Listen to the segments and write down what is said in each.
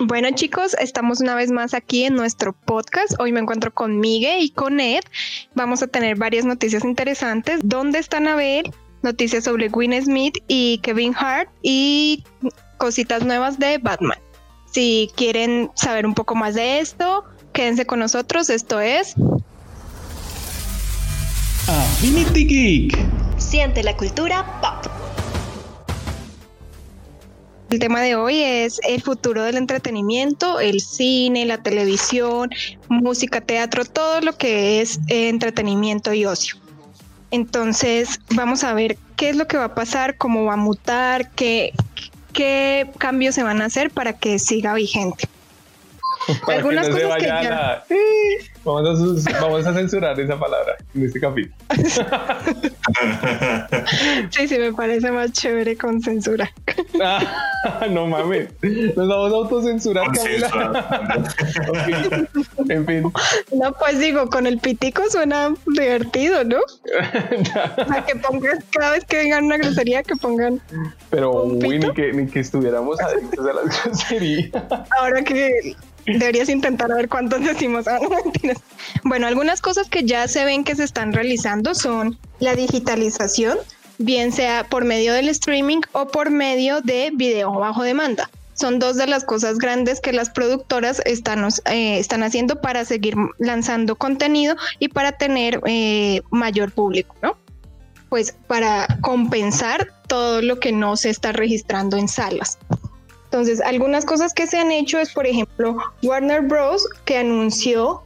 Bueno chicos, estamos una vez más aquí en nuestro podcast. Hoy me encuentro con Miguel y con Ed. Vamos a tener varias noticias interesantes. ¿Dónde están a ver? Noticias sobre Gwyn Smith y Kevin Hart y cositas nuevas de Batman. Si quieren saber un poco más de esto, quédense con nosotros. Esto es Affinity Geek. Siente la cultura pop. El tema de hoy es el futuro del entretenimiento, el cine, la televisión, música, teatro, todo lo que es eh, entretenimiento y ocio. Entonces, vamos a ver qué es lo que va a pasar, cómo va a mutar, qué, qué cambios se van a hacer para que siga vigente. Algunas cosas que ya... Vamos a, vamos a censurar esa palabra en este capítulo. sí, sí, me parece más chévere con censura. Ah, no mames, nos vamos a autocensurar, En fin. No, pues digo, con el pitico suena divertido, ¿no? o sea, que pongan, cada vez que vengan una grosería, que pongan. Pero, ni que, ni que estuviéramos adictos a las groserías. Ahora que Deberías intentar a ver cuántos decimos. Ah, bueno, algunas cosas que ya se ven que se están realizando son la digitalización, bien sea por medio del streaming o por medio de video bajo demanda. Son dos de las cosas grandes que las productoras están, eh, están haciendo para seguir lanzando contenido y para tener eh, mayor público, ¿no? Pues para compensar todo lo que no se está registrando en salas. Entonces, algunas cosas que se han hecho es, por ejemplo, Warner Bros. que anunció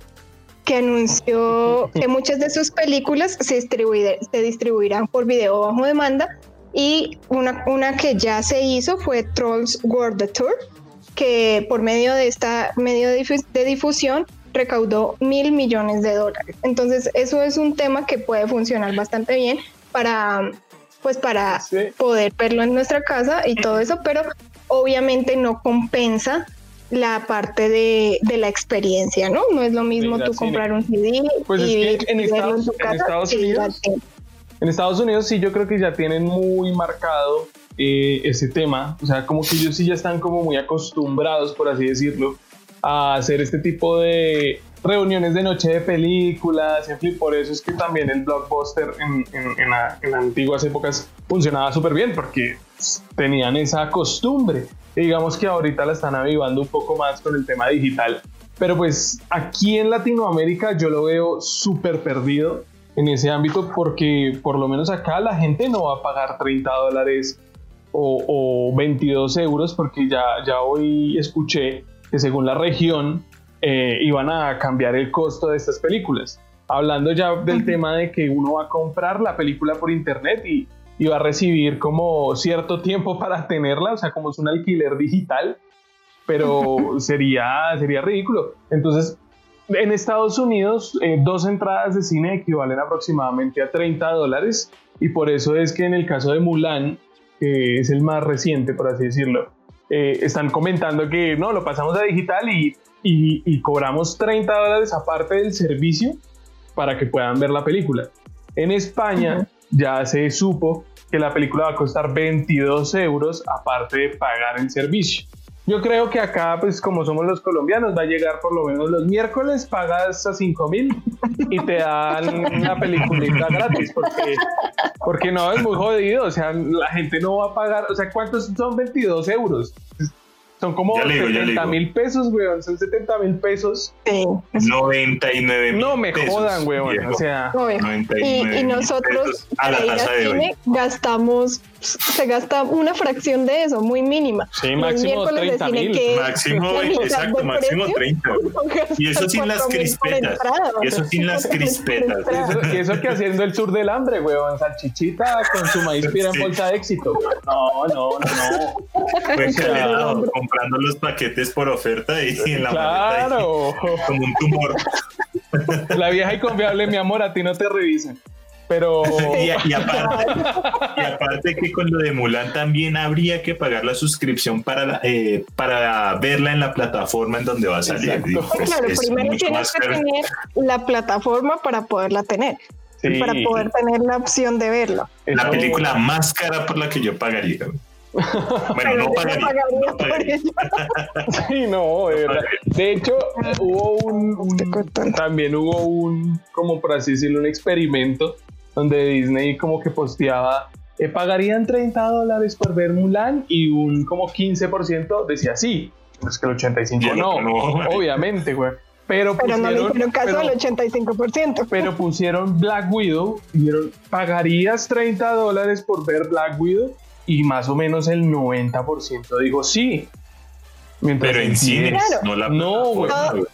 que anunció que muchas de sus películas se, se distribuirán por video bajo demanda y una, una que ya se hizo fue Trolls World Tour, que por medio de esta medio de difusión recaudó mil millones de dólares. Entonces, eso es un tema que puede funcionar bastante bien para pues para poder verlo en nuestra casa y todo eso, pero obviamente no compensa la parte de, la experiencia, ¿no? No es lo mismo tú comprar un CD pues y es que en, Estados, Unidos, en Estados Unidos sí yo creo que ya tienen muy marcado eh, ese tema, o sea, como que ellos sí ya están como muy acostumbrados, por así decirlo, a hacer este tipo de reuniones de noche de películas, en fin, por eso es que también el blockbuster en, en, en antiguas épocas funcionaba súper bien, porque tenían esa costumbre. Y digamos que ahorita la están avivando un poco más con el tema digital. Pero pues aquí en Latinoamérica yo lo veo súper perdido en ese ámbito porque por lo menos acá la gente no va a pagar 30 dólares o, 22 euros porque ya, ya hoy escuché que según la región eh, iban a cambiar el costo de estas películas. Hablando ya del tema de que uno va a comprar la película por internet y y va a recibir como cierto tiempo para tenerla, o sea, como es un alquiler digital, pero sería, sería ridículo. Entonces, en Estados Unidos, eh, dos entradas de cine equivalen aproximadamente a 30 dólares y por eso es que en el caso de Mulan, que es el más reciente, por así decirlo, eh, están comentando que no, lo pasamos a digital y, y, cobramos 30 dólares aparte del servicio para que puedan ver la película. En España ya se supo que la película va a costar 22 euros aparte de pagar el servicio. Yo creo que acá, pues como somos los colombianos, va a llegar por lo menos los miércoles, pagas a 5 mil y te dan una peliculita gratis, porque, porque no, es muy jodido, o sea, la gente no va a pagar, o sea, ¿cuántos son 22 euros? Son como 70 mil pesos, weón. Son 70 mil pesos. Sí. 99 mil. No me jodan, weón. O sea, y, nosotros a la tasa de cine gastamos, se gasta una fracción de eso, muy mínima. Sí, máximo 30 mil. Máximo, exacto, máximo 30. Y eso sin las crispetas. Y eso sin las crispetas. Y eso, que haciendo el sur del hambre, weón. Salchichita con su maíz pira en bolsa de éxito. No, no, no. no. Pues, comprando los paquetes por oferta y en la claro. como un tumor. La vieja y confiable, mi amor, a ti no te revisen. Pero. Y, aparte, que con lo de Mulan también habría que pagar la suscripción para, eh, para verla en la plataforma en donde va a salir. Pues, claro, primero tienes que tener la plataforma para poderla tener. Para poder tener la opción de verlo. La película más cara por la que yo pagaría. Bueno, no pagaría. No pagaría. sí, no, de verdad. De hecho, hubo un, también hubo un, como por así decirlo, un experimento donde Disney como que posteaba, eh, pagarían 30 dólares por ver Mulan y un como 15% decía sí. Es que el 85 no, no, obviamente, güey. Pero, pero pusieron, no le hicieron caso al 85%. Pero pusieron Black Widow, dijeron, ¿pagarías 30 dólares por ver Black Widow? Y más o menos el 90% dijo sí. Pero en cine, no la no,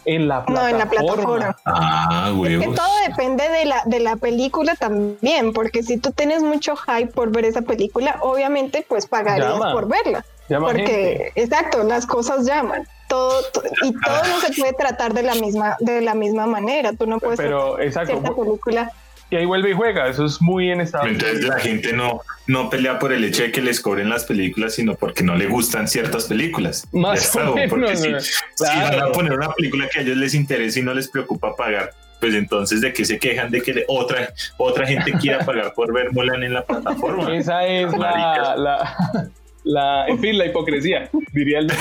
en la plataforma. No, en la plataforma. Ah, güey. Es que todo depende de la, de la película también, porque si tú tienes mucho hype por ver esa película, obviamente pues pagarías por verla. porque, exacto, las cosas llaman. Todo, y todo no se puede tratar de la misma de la misma manera. Tú no puedes pero exacto. película y ahí vuelve y juega. Eso es muy en estado entonces la gente no no pelea por el hecho de que les cobren las películas sino porque no le gustan ciertas películas. Más o menos, porque si, van a poner una película que a ellos les interesa y no les preocupa pagar pues entonces de qué se quejan de que otra otra gente quiera pagar por ver Mulan en la plataforma esa es la, la la, en fin, la hipocresía, diría el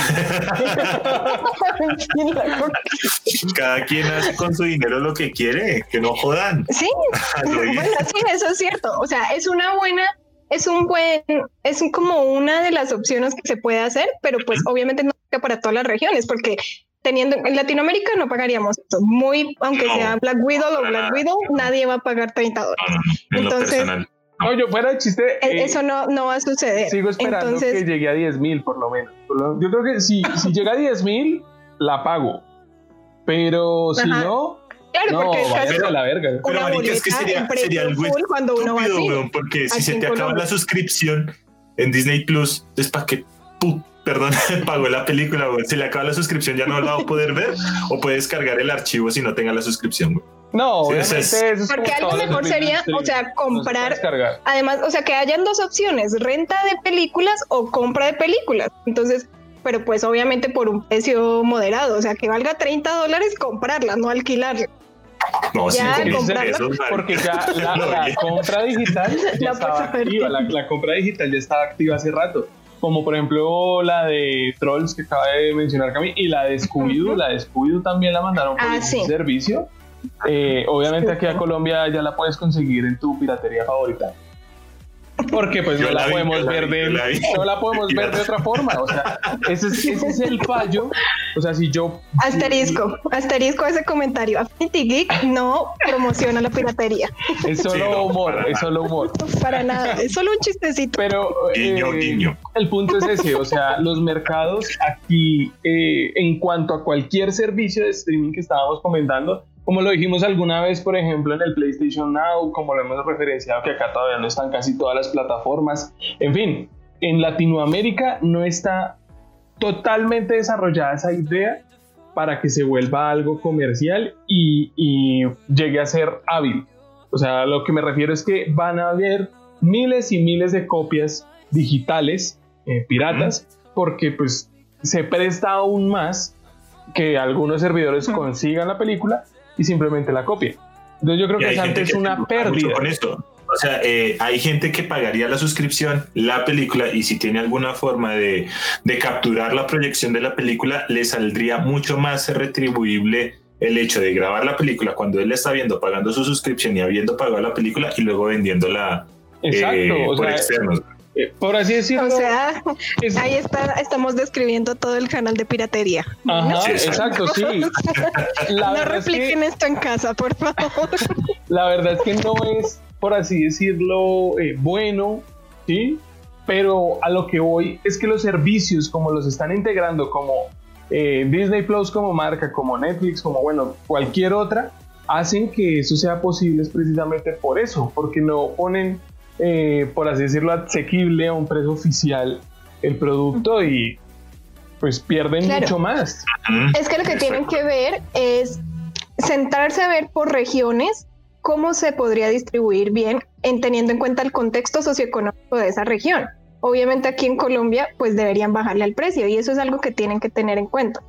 Cada quien hace con su dinero lo que quiere, que no jodan. Sí, bueno, sí, eso es cierto. O sea, es una buena, es un buen, es como una de las opciones que se puede hacer, pero pues obviamente no para todas las regiones, porque teniendo en Latinoamérica no pagaríamos esto. Muy, aunque sea Black Widow o Black Widow, nadie va a pagar 30 dólares. Entonces, no, yo fuera de chiste. E-, eh, eso no, no va a suceder. Sigo esperando que llegue a 10 mil, por lo menos. Yo creo que si, si llega a 10 mil, la pago. Pero si no. Claro, no, porque a la verga. Pero, marica, es que sería, sería algo cuando uno va weón, porque si se te acaba la suscripción en Disney Plus, es para que perdón, pagó la película, güey. Si le acaba la suscripción, ya no la va a poder ver o puede descargar el archivo si no tenga la suscripción, güey. No, obviamente eso es porque algo mejor sería, o sea, comprar. Además, o sea, que hayan dos opciones: renta de películas o compra de películas. Entonces, pero pues obviamente por un precio moderado, o sea, que valga 30 dólares comprarla, no alquilarla. No, ya, sí, porque ya la, compra digital ya estaba activa, la, compra digital ya estaba activa hace rato. Como por ejemplo la de Trolls que acaba de mencionar Cami y la de Scooby-Doo, la de Scooby-Doo también la mandaron por ah, servicio eh, obviamente aquí a Colombia ya la puedes conseguir en tu piratería favorita. Porque pues no la, podemos ver de no la podemos ver de otra forma, o sea, ese es, el fallo. O sea, si yo asterisco, asterisco ese comentario. Affinity Geek no promociona la piratería. Es solo humor, es solo humor. Para nada, es solo un chistecito. Pero eh, el punto es ese, o sea, los mercados aquí eh, en cuanto a cualquier servicio de streaming que estábamos comentando como lo dijimos alguna vez, por ejemplo, en el PlayStation Now, como lo hemos referenciado, que acá todavía no están casi todas las plataformas. En fin, en Latinoamérica no está totalmente desarrollada esa idea para que se vuelva algo comercial y, llegue a ser hábil. O sea, lo que me refiero es que van a haber miles y miles de copias digitales, eh, piratas, porque pues se presta aún más que algunos servidores consigan la película y simplemente la copia. Entonces yo creo que es antes una pérdida. Con esto. O sea, eh, hay gente que pagaría la suscripción, la película, y si tiene alguna forma de, de, capturar la proyección de la película, le saldría mucho más retribuible el hecho de grabar la película cuando él está viendo, pagando su suscripción y habiendo pagado la película y luego vendiéndola eh, por externos. Eh, por así decirlo. O sea, ahí está, estamos describiendo todo el canal de piratería. Ajá, exacto, sí. no repliquen esto en casa, por favor. La verdad es que no es, por así decirlo, eh, bueno, ¿sí? Pero a lo que voy es que los servicios, como los están integrando, como eh, Disney Plus como marca, como Netflix, como bueno, cualquier otra, hacen que eso sea posible precisamente por eso, porque no ponen eh, por así decirlo, asequible a un precio oficial el producto y pues pierden mucho más. Es que lo que tienen que ver es sentarse a ver por regiones cómo se podría distribuir bien en teniendo en cuenta el contexto socioeconómico de esa región. Obviamente aquí en Colombia pues deberían bajarle al precio y eso es algo que tienen que tener en cuenta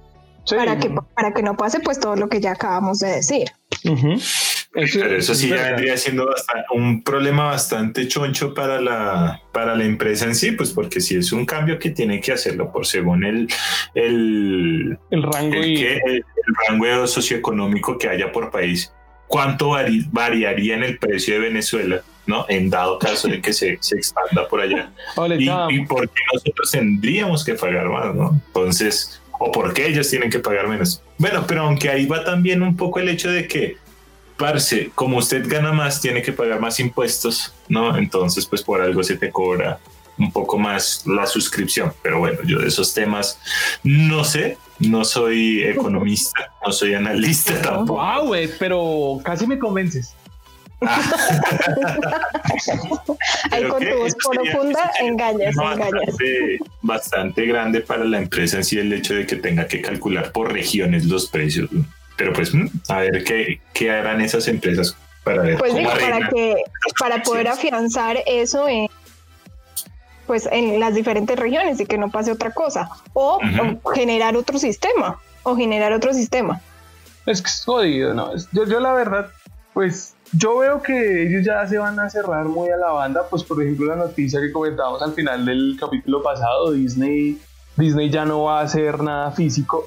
para, que, para que no pase pues todo lo que ya acabamos de decir. Pero eso sí ya vendría siendo un problema bastante choncho para la, para la empresa en sí, pues porque si es un cambio que tiene que hacerlo por según el, el, el rango, el, rango socioeconómico que haya por país, cuánto variaría en el precio de Venezuela, ¿no? En dado caso de que se, se expanda por allá. y, y por qué nosotros tendríamos que pagar más, ¿no? Entonces, o por qué ellos tienen que pagar menos. Bueno, pero aunque ahí va también un poco el hecho de que parce, como usted gana más, tiene que pagar más impuestos, ¿no? Entonces, pues por algo se te cobra un poco más la suscripción. Pero bueno, yo de esos temas no sé, no soy economista, no soy analista tampoco. Wow, pero casi me convences. Ahí con tu voz profunda engañas, engañas. Bastante, grande para la empresa en sí el hecho de que tenga que calcular por regiones los precios. Pero pues a ver qué, qué harán esas empresas para ver pues para que para poder afianzar eso en pues en las diferentes regiones y que no pase otra cosa. O, generar otro sistema o generar otro sistema. Es que es jodido no yo, yo la verdad pues yo veo que ellos ya se van a cerrar muy a la banda pues por ejemplo la noticia que comentábamos al final del capítulo pasado Disney Disney ya no va a hacer nada físico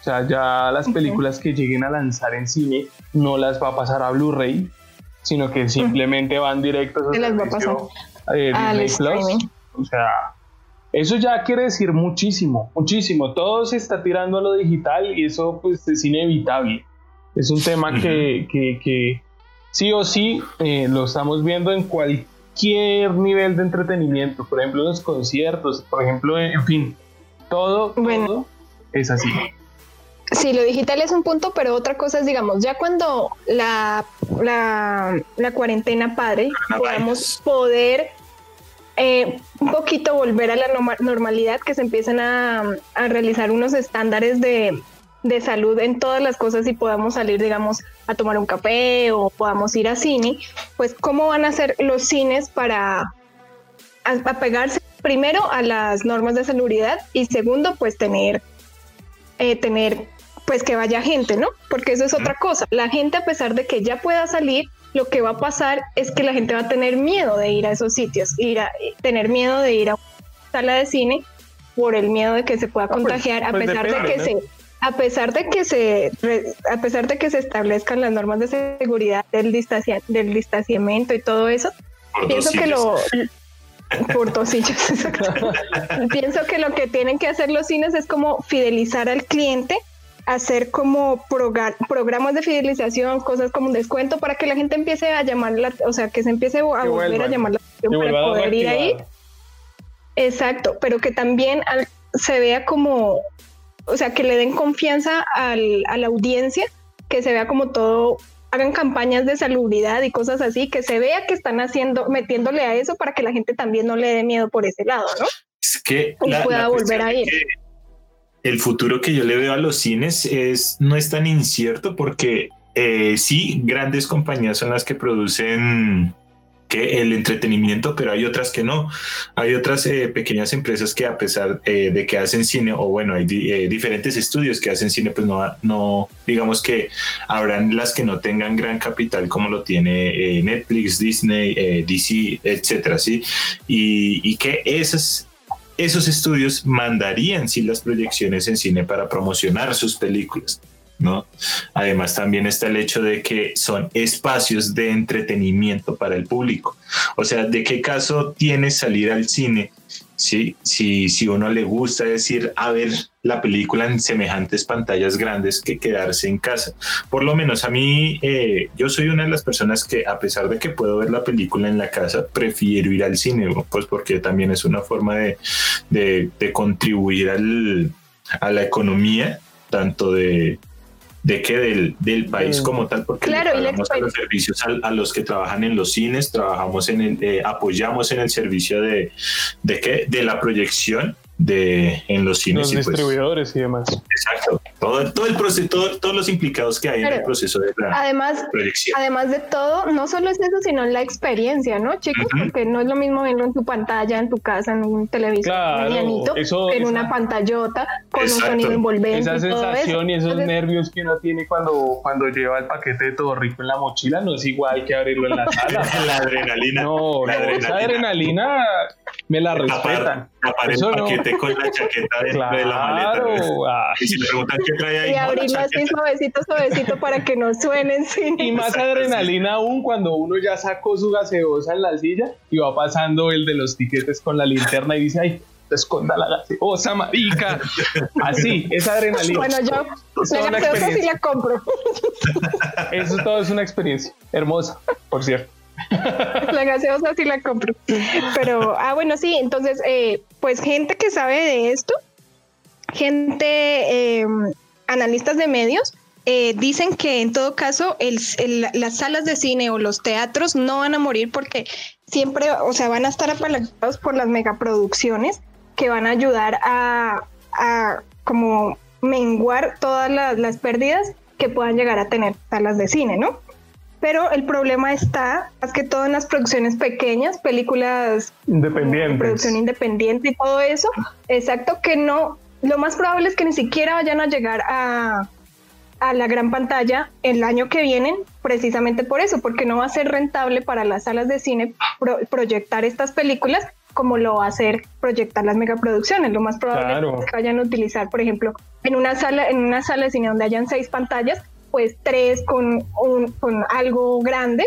o sea, ya las películas que lleguen a lanzar en cine no las va a pasar a Blu-ray, sino que simplemente van directos a, las va a pasar? Eh, Disney Plus. O sea, eso ya quiere decir muchísimo, muchísimo. Todo se está tirando a lo digital y eso pues es inevitable. Es un tema que, que, que, sí o sí eh, lo estamos viendo en cualquier nivel de entretenimiento. Por ejemplo, los conciertos, por ejemplo, en fin, todo, todo es así. Sí, lo digital es un punto, pero otra cosa es, digamos, ya cuando la, la, cuarentena padre, podamos poder eh, un poquito volver a la normalidad, que se empiecen a, realizar unos estándares de, de, salud en todas las cosas y podamos salir, digamos, a tomar un café o podamos ir a cine, pues cómo van a ser los cines para apegarse primero a las normas de salubridad y segundo, pues tener, eh, tener pues que vaya gente, ¿no? Porque eso es otra cosa. La gente, a pesar de que ya pueda salir, lo que va a pasar es que la gente va a tener miedo de ir a esos sitios, ir a tener miedo de ir a una sala de cine por el miedo de que se pueda ah, pues, contagiar, a pues pesar de que se a pesar de que se a pesar de que se establezcan las normas de seguridad del del distanciamiento y todo eso, pienso que lo por pienso que lo que tienen que hacer los cines es como fidelizar al cliente hacer como programas de fidelización, cosas como un descuento para que la gente empiece a llamar, o sea, que se empiece a volver a llamar la atención para poder ir ahí. Exacto, pero que también se vea como, o sea, que le den confianza al, a la audiencia, que se vea como todo, hagan campañas de salubridad y cosas así, que se vea que están haciendo, metiéndole a eso para que la gente también no le dé miedo por ese lado, ¿no? Es que y pueda volver a ir el futuro que yo le veo a los cines es no es tan incierto porque eh, sí, grandes compañías son las que producen que el entretenimiento, pero hay otras que no. Hay otras eh, pequeñas empresas que a pesar eh, de que hacen cine, o bueno, hay diferentes estudios que hacen cine, pues no, no, digamos que habrán las que no tengan gran capital como lo tiene Netflix, Disney, DC, etcétera, ¿sí? Y, y que esas esos estudios mandarían sí las proyecciones en cine para promocionar sus películas. Además también está el hecho de que son espacios de entretenimiento para el público. O sea, ¿de qué caso tiene salir al cine ¿sí? Si, si uno le gusta decir, a ver la película en semejantes pantallas grandes que quedarse en casa. Por lo menos a mí, eh, yo soy una de las personas que a pesar de que puedo ver la película en la casa, prefiero ir al cine, pues porque también es una forma de, de, de contribuir al, a la economía, tanto de, de que del, del país mm. como tal, porque claro, pagamos a los servicios a, los que trabajan en los cines, trabajamos en el, eh, apoyamos en el servicio de, de qué, de la proyección de en los cines. Los pues distribuidores y demás. Exacto. Todo, todo el proceso, todos los implicados que hay en el proceso de la además, proyección. Además de todo, no solo es eso, sino la experiencia, ¿no, chicos? Porque no es lo mismo verlo en tu pantalla, en tu casa, en un televisor claro, en una pantallota, con un sonido envolvente. Esa sensación y esos nervios que uno tiene cuando, cuando lleva el paquete de todo rico en la mochila no es igual que abrirlo en la sala. la adrenalina. No, la adrenalina. esa adrenalina me la respetan. El paquete con la chaqueta dentro de la maleta. Y si preguntan qué trae ahí. Y abrirlo así suavecito, suavecito para que no suenen sin. Y más adrenalina aún cuando uno ya sacó su gaseosa en la silla y va pasando el de los tiquetes con la linterna y dice, ay, esconda la gaseosa, marica. Así, esa adrenalina. Bueno, yo la gaseosa sí la compro. Eso todo es una experiencia hermosa, por cierto. La gaseosa sí la compro. Pero, ah, bueno, sí, entonces, eh, pues gente que sabe de esto, gente, em, analistas de medios, eh, dicen que en todo caso las salas de cine o los teatros no van a morir porque siempre, o sea, van a estar apalancados por las megaproducciones que van a ayudar a, como menguar todas las, las pérdidas que puedan llegar a tener salas de cine, ¿no? Pero el problema está más que todo en las producciones pequeñas, películas independientes, producción independiente y todo eso. Exacto, que no, lo más probable es que ni siquiera vayan a llegar a, a la gran pantalla el año que viene, precisamente por eso, porque no va a ser rentable para las salas de cine proyectar estas películas como lo va a hacer proyectar las megaproducciones. Lo más probable es que vayan a utilizar, por ejemplo, en una sala, en una sala de cine donde hayan seis pantallas, pues tres con, un, con algo grande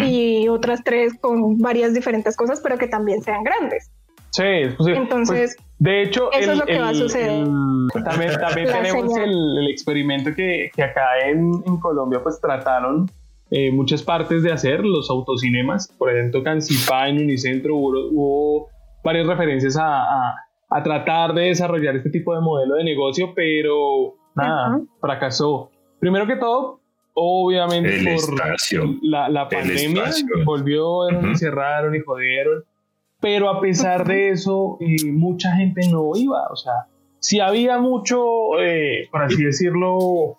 y otras tres con varias diferentes cosas, pero que también sean grandes. Sí, pues, entonces, de hecho, eso es lo que va a suceder. también, también tenemos el, experimento que, que acá en, en, Colombia pues trataron eh, muchas partes de hacer, los autocinemas, por ejemplo, Cancipá en Unicentro hubo, hubo varias referencias a, a, a, tratar de desarrollar este tipo de modelo de negocio, pero nada, fracasó. Primero que todo, obviamente por la, la pandemia, volvió, uh cerraron y jodieron. Pero a pesar de eso, eh, mucha gente no iba. O sea, si había mucho, eh, por así decirlo,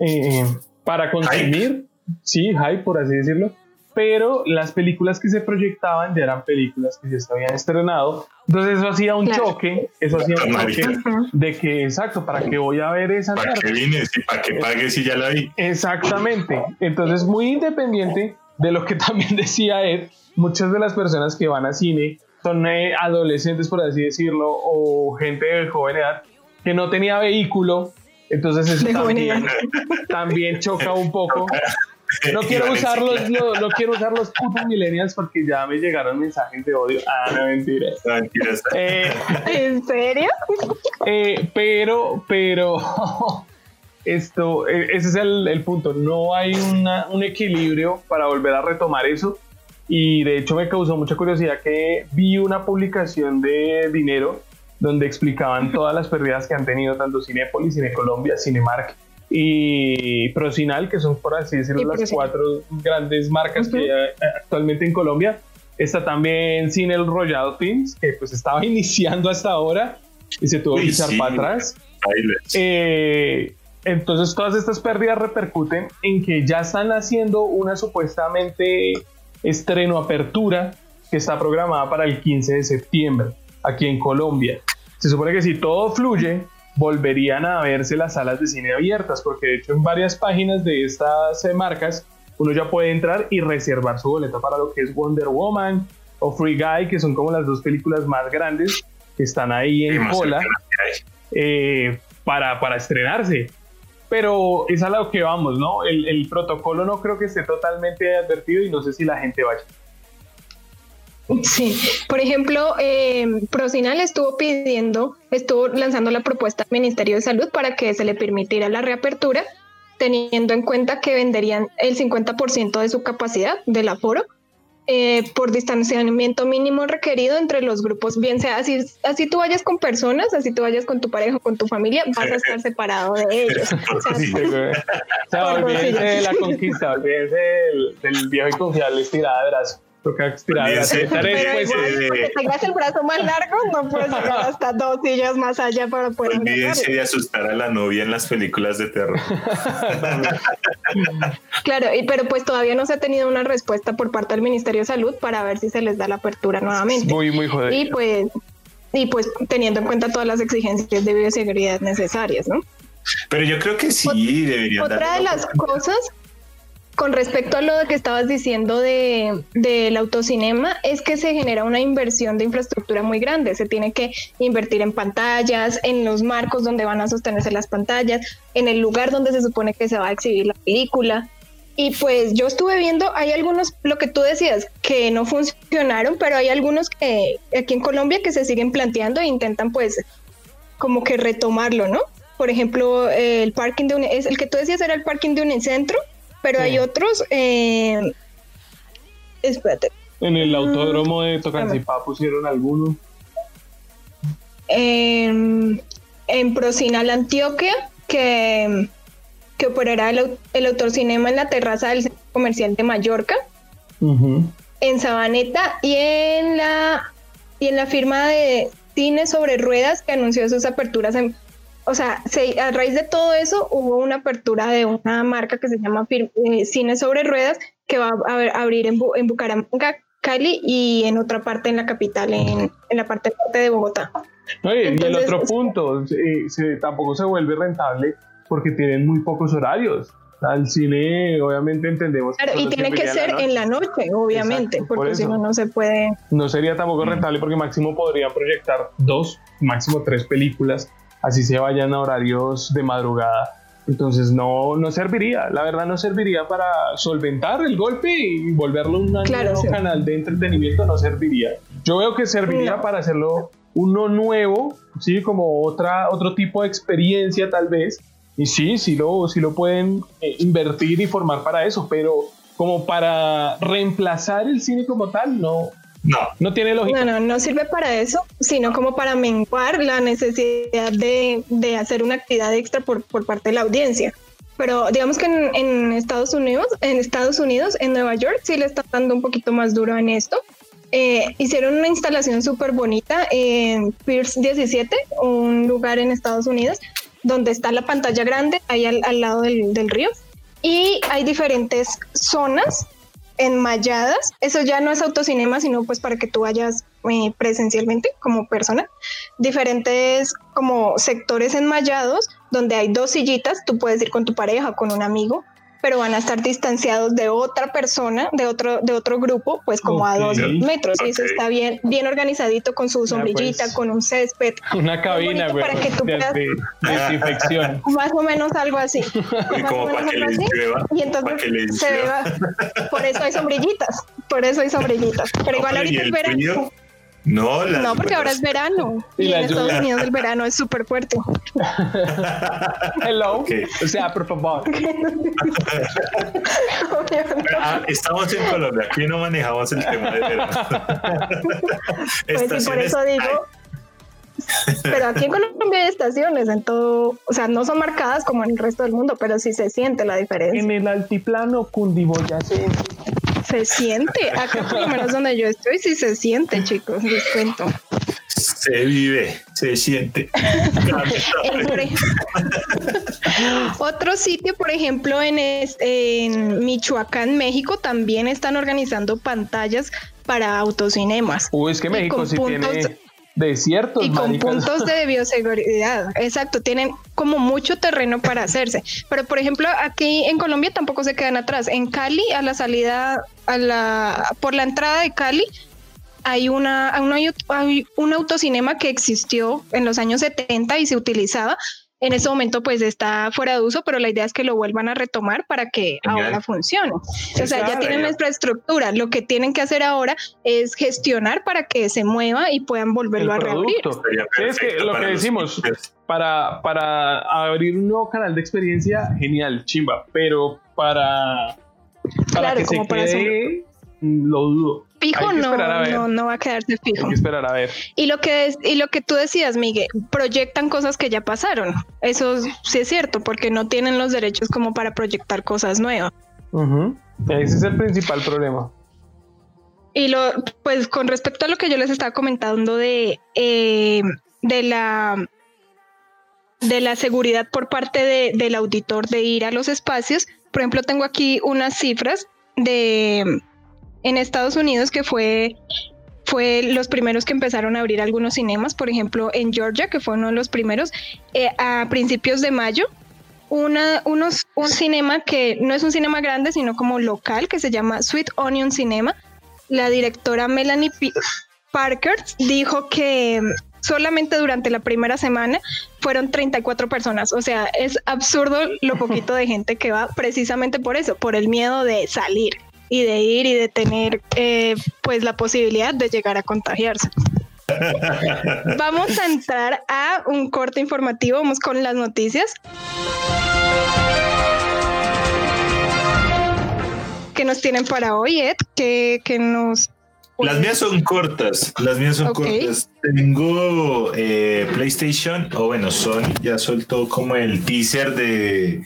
eh, para consumir, sí, hype, por así decirlo, pero las películas que se proyectaban ya eran películas que ya se habían estrenado. Entonces eso hacía un choque, eso hacía un choque de que, exacto, ¿para qué voy a ver esa ¿Para qué vienes? ¿Para qué pagues si ya la vi? Exactamente. Entonces, muy independiente de lo que también decía Ed, muchas de las personas que van a cine son eh, adolescentes, por así decirlo, o gente de joven edad que no tenía vehículo. Entonces eso también, también choca un poco. No quiero usar los, no, quiero usar los putos millennials porque ya me llegaron mensajes de odio. Ah, no, mentira. Eh, ¿En serio? Eh, pero, pero esto, eh, ese es el, el punto. No hay una, un equilibrio para volver a retomar eso. Y de hecho me causó mucha curiosidad que vi una publicación de dinero donde explicaban todas las pérdidas que han tenido tanto Cinepolis, Cine Colombia, Cinemark y Procinal, que son por así decirlo las cuatro grandes marcas que hay actualmente en Colombia. Está también Cine El Rollado Films, que pues estaba iniciando hasta ahora y se tuvo que echar para atrás. Eh, entonces todas estas pérdidas repercuten en que ya están haciendo una supuestamente estreno apertura que está programada para el 15 de septiembre aquí en Colombia. Se supone que si todo fluye, volverían a verse las salas de cine abiertas, porque de hecho en varias páginas de estas eh, marcas uno ya puede entrar y reservar su boleto para lo que es Wonder Woman o Free Guy, que son como las dos películas más grandes que están ahí en cola eh, para, para estrenarse. Pero es a lo que vamos, ¿no? El, el protocolo no creo que esté totalmente advertido y no sé si la gente vaya. Sí, por ejemplo, eh, Procinal estuvo pidiendo, estuvo lanzando la propuesta al Ministerio de Salud para que se le permitiera la reapertura, teniendo en cuenta que venderían el 50% de su capacidad del aforo eh, por distanciamiento mínimo requerido entre los grupos, bien sea así, así tú vayas con personas, así tú vayas con tu pareja o con tu familia, vas a estar separado de ellos. o sea, olvídense de la conquista, olvídense del, del viejo y confiable estirada de brazo Toca expirar. Pero igual, tengas el brazo más largo, no puedes llegar hasta dos sillas más allá para poder. Olvídense de asustar a la novia en las películas de terror. claro, y, pero pues todavía no se ha tenido una respuesta por parte del Ministerio de Salud para ver si se les da la apertura nuevamente. Muy, muy joder. Y pues, y pues teniendo en cuenta todas las exigencias de bioseguridad necesarias, ¿no? Pero yo creo que sí deberían. Otra de las cosas con respecto a lo que estabas diciendo de, del autocinema, es que se genera una inversión de infraestructura muy grande. Se tiene que invertir en pantallas, en los marcos donde van a sostenerse las pantallas, en el lugar donde se supone que se va a exhibir la película. Y pues yo estuve viendo, hay algunos, lo que tú decías, que no funcionaron, pero hay algunos que aquí en Colombia que se siguen planteando e intentan pues como que retomarlo, ¿no? Por ejemplo, el parking de un, es el que tú decías era el parking de un centro, pero hay otros. Eh, espérate. En el autódromo de Tocancipá pusieron algunos. En, en Procinal, Antioquia, que, que operará el, el autocinema en la terraza del centro comercial de Mallorca. En Sabaneta y en la y en la firma de cine sobre ruedas que anunció sus aperturas en o sea, a raíz de todo eso hubo una apertura de una marca que se llama eh, Cine sobre Ruedas que va a, abrir en, Bucaramanga, Cali y en otra parte en la capital, en, la parte norte de Bogotá. y el otro punto, se, tampoco se vuelve rentable porque tienen muy pocos horarios. Al cine, obviamente, entendemos. Claro, y tiene que ser en la noche, obviamente, porque si no, no se puede. No sería tampoco rentable porque máximo podrían proyectar dos, máximo tres películas así se vayan a horarios de madrugada. Entonces no, no serviría, la verdad no serviría para solventar el golpe y volverlo un nuevo canal de entretenimiento, no serviría. Yo veo que serviría para hacerlo uno nuevo, sí, como otra, otro tipo de experiencia tal vez. Y sí, sí lo, sí lo pueden eh, invertir y formar para eso, pero como para reemplazar el cine como tal, no, no, no tiene lógica. No, no, no sirve para eso, sino como para menguar la necesidad de, de hacer una actividad extra por, por, parte de la audiencia. Pero digamos que en, en, Estados Unidos, en Estados Unidos, en Nueva York, sí le está dando un poquito más duro en esto. Eh, hicieron una instalación súper bonita en Pierce 17, un lugar en Estados Unidos, donde está la pantalla grande ahí al, al lado del, del río. Y hay diferentes zonas enmayadas. Eso ya no es autocinema, sino pues para que tú vayas eh, presencialmente como persona. Diferentes como sectores enmayados donde hay dos sillitas, tú puedes ir con tu pareja, con un amigo pero van a estar distanciados de otra persona, de otro, de otro grupo, pues como a dos metros. Y eso está bien, bien organizadito con su sombrillita, pues, con un césped. Una cabina, güey. Para que tú puedas. desinfección. Más o menos algo así. Y como para que les llueva. Y entonces se vea. Por eso hay sombrillitas. Por eso hay sombrillitas. Pero igual ahorita es No, no, porque ahora es verano. Y, en Estados Unidos el verano es súper fuerte. Hello. O sea, por favor. Ah, estamos en Colombia, aquí no manejamos el tema de verano. pues sí, por eso digo. Pero aquí en Colombia hay estaciones en todo, o sea, no son marcadas como en el resto del mundo, pero sí se siente la diferencia. En el altiplano cundiboyacense se siente. Acá por lo menos donde yo estoy, sí se siente, chicos, les cuento. Se vive, se siente. Otro sitio, por ejemplo, en, en Michoacán, México, también están organizando pantallas para autocinemas. Uy, es que México sí tiene desiertos. Y con puntos de bioseguridad. Exacto, tienen como mucho terreno para hacerse. Pero por ejemplo, aquí en Colombia tampoco se quedan atrás. En Cali, a la salida, a la, por la entrada de Cali, hay una, hay un autocinema que existió en los años 70 y se utilizaba en ese momento pues está fuera de uso, pero la idea es que lo vuelvan a retomar para que ahora funcione. O sea, ya tienen la infraestructura, lo que tienen que hacer ahora es gestionar para que se mueva y puedan volverlo a reabrir. Es que lo que decimos, para, para abrir un nuevo canal de experiencia, genial, chimba, pero para, para que se quede, lo dudo. Fijo no, no, no va a quedarse fijo. Hay que esperar a ver. Y lo que y lo que tú decías, Miguel, proyectan cosas que ya pasaron. Eso sí es cierto, porque no tienen los derechos como para proyectar cosas nuevas. Ese es el principal problema. Y lo, pues con respecto a lo que yo les estaba comentando de, eh, de la de la seguridad por parte de, del auditor de ir a los espacios, por ejemplo, tengo aquí unas cifras de en Estados Unidos que fue fue los primeros que empezaron a abrir algunos cinemas, por ejemplo, en Georgia, que fue uno de los primeros, eh, a principios de mayo, una, unos, un cinema que no es un cinema grande, sino como local, que se llama Sweet Onion Cinema. La directora Melanie Parker dijo que solamente durante la primera semana fueron 34 personas. O sea, es absurdo lo poquito de gente que va precisamente por eso, por el miedo de salir y de ir y de tener eh, pues la posibilidad de llegar a contagiarse. Vamos a entrar a un corte informativo, vamos con las noticias. ¿Qué nos tienen para hoy, Ed? ¿Qué, qué nos las mías son cortas, las mías son cortas. Tengo eh, PlayStation, o bueno, Sony ya soltó como el teaser de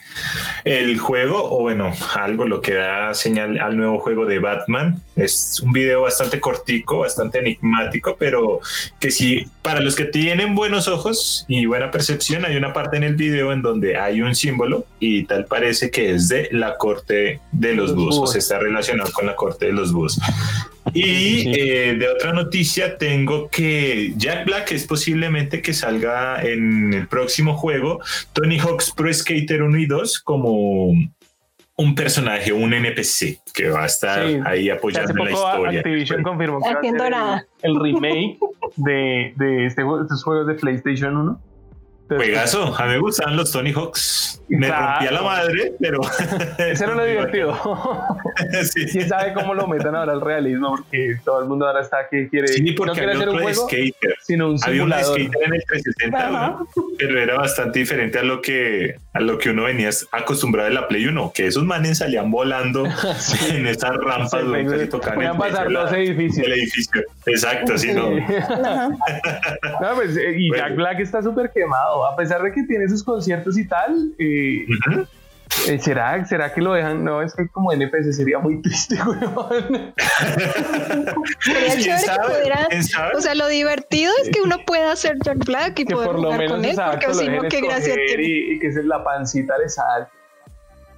el juego, o bueno, algo lo que da señal al nuevo juego de Batman. Es un video bastante cortico, bastante enigmático, pero que sí, para los que tienen buenos ojos y buena percepción, hay una parte en el video en donde hay un símbolo y tal parece que es de la corte de los, búhos, o se está relacionado con la corte de los búhos. Y eh, de otra noticia tengo que Jack Black es posiblemente que salga en el próximo juego. Tony Hawk's Pro Skater 1 y 2 como un personaje, un NPC que va a estar ahí apoyando la historia. Activision confirmó que el, remake de, de este estos juegos de PlayStation 1 Juegazo, a mí me gustaban los Tony Hawks. Me rompía la madre, pero. Ese era lo divertido. sí. Quién sabe cómo lo metan ahora al realismo, porque todo el mundo ahora está que quiere. Sí, porque no quiere hacer un juego, skater. sino un simulador. Había un skater en el 360, pero era bastante diferente a lo que a lo que uno venía acostumbrado de la Play 1, que esos manes salían volando en esas rampas sí, donde tocaban pasar los edificios. El edificio. Exacto, sí, ¿no? no pues, eh, y Jack Black está súper quemado a pesar de que tiene sus conciertos y tal, eh, eh, ¿será, ¿será que lo dejan? No, es que como NPC sería muy triste, weón. sería chévere que pudiera, o sea, lo divertido es que uno pueda hacer Jack Black y poder jugar con él, porque si no, qué gracia tiene. Y, y que la pancita le salte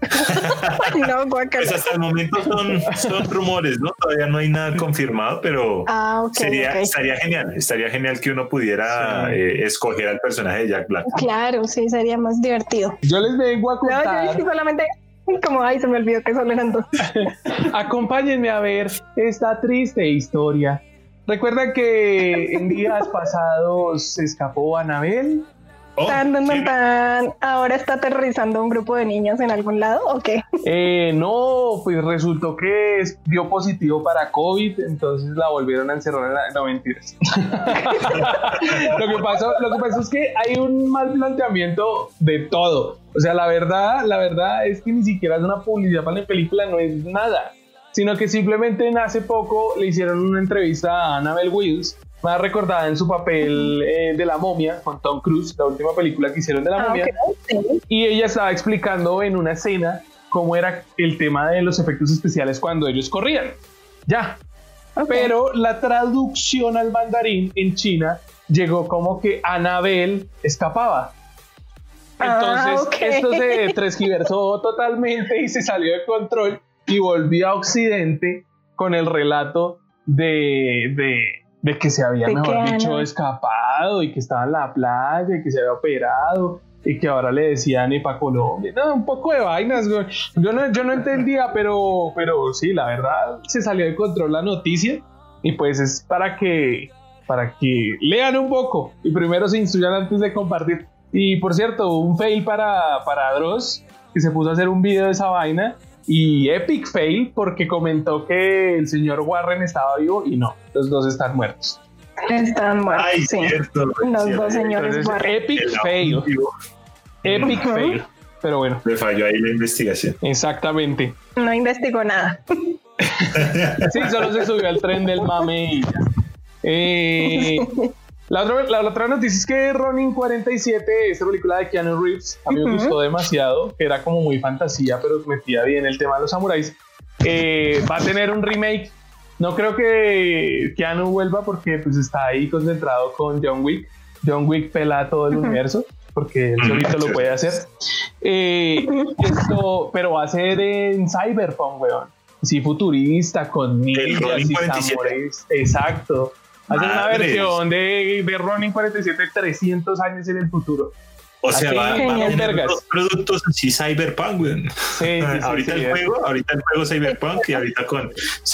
no, pues hasta el momento son, son, rumores, ¿no? Todavía no hay nada confirmado, pero ah, sería, estaría genial. Estaría genial que uno pudiera eh, escoger al personaje de Jack Black. Claro, sí, sería más divertido. Yo les vengo a contar. No, yo solamente como, ay, se me olvidó que son eran dos. Acompáñenme a ver esta triste historia. ¿Recuerdan que en días pasados se escapó Anabel? Oh, ¿Ahora está aterrorizando a un grupo de niños en algún lado o qué? Eh, no, pues resultó que dio positivo para COVID, entonces la volvieron a encerrar en la... No, mentiras. lo, que pasó, lo que pasó es que hay un mal planteamiento de todo. O sea, la verdad, la verdad es que ni siquiera es una publicidad para la película, no es nada. Sino que simplemente hace poco le hicieron una entrevista a Annabelle Wills más recordada en su papel eh, de la momia con Tom Cruise, la última película que hicieron de la ah, momia. Y ella estaba explicando en una escena cómo era el tema de los efectos especiales cuando ellos corrían. Ya. Pero la traducción al mandarín en China llegó como que Anabel escapaba. Ah, Entonces esto se transgiversó totalmente y se salió de control y volvió a Occidente con el relato de, de de que se había, mejor dicho, escapado y que estaba en la playa y que se había operado y que ahora le decían para Colombia. No, un poco de vainas, Yo no, yo no entendía, pero, pero sí, la verdad se salió de control la noticia y pues es para que, para que lean un poco y primero se instruyan antes de compartir. Y por cierto, un fail para, para Dross, que se puso a hacer un video de esa vaina y epic fail porque comentó que el señor Warren estaba vivo y no, los dos están muertos. Están muertos. sí. los dos señores Warren. Epic fail. Epic fail. Pero bueno. Le falló ahí la investigación. Exactamente. No investigó nada. sí, solo se subió al tren del mame y eh, la otra, noticia es que Ronin 47, esta película de Keanu Reeves, a mí me gustó demasiado, que era como muy fantasía, pero metía bien el tema de los samuráis. Eh, va a tener un remake No creo que Keanu vuelva porque pues está ahí concentrado con John Wick. John Wick pela todo el universo porque él solito lo puede hacer. Eh, esto, pero va a ser en Cyberpunk, weón. Sí, futurista, con ninjas y samuráis. Exacto. Hacer una versión de, de Ronin 47 300 años en el futuro. O sea, va, a tener dos productos así Cyberpunk, güey. Sí, ahorita el juego, ahorita el juego Cyberpunk y ahorita con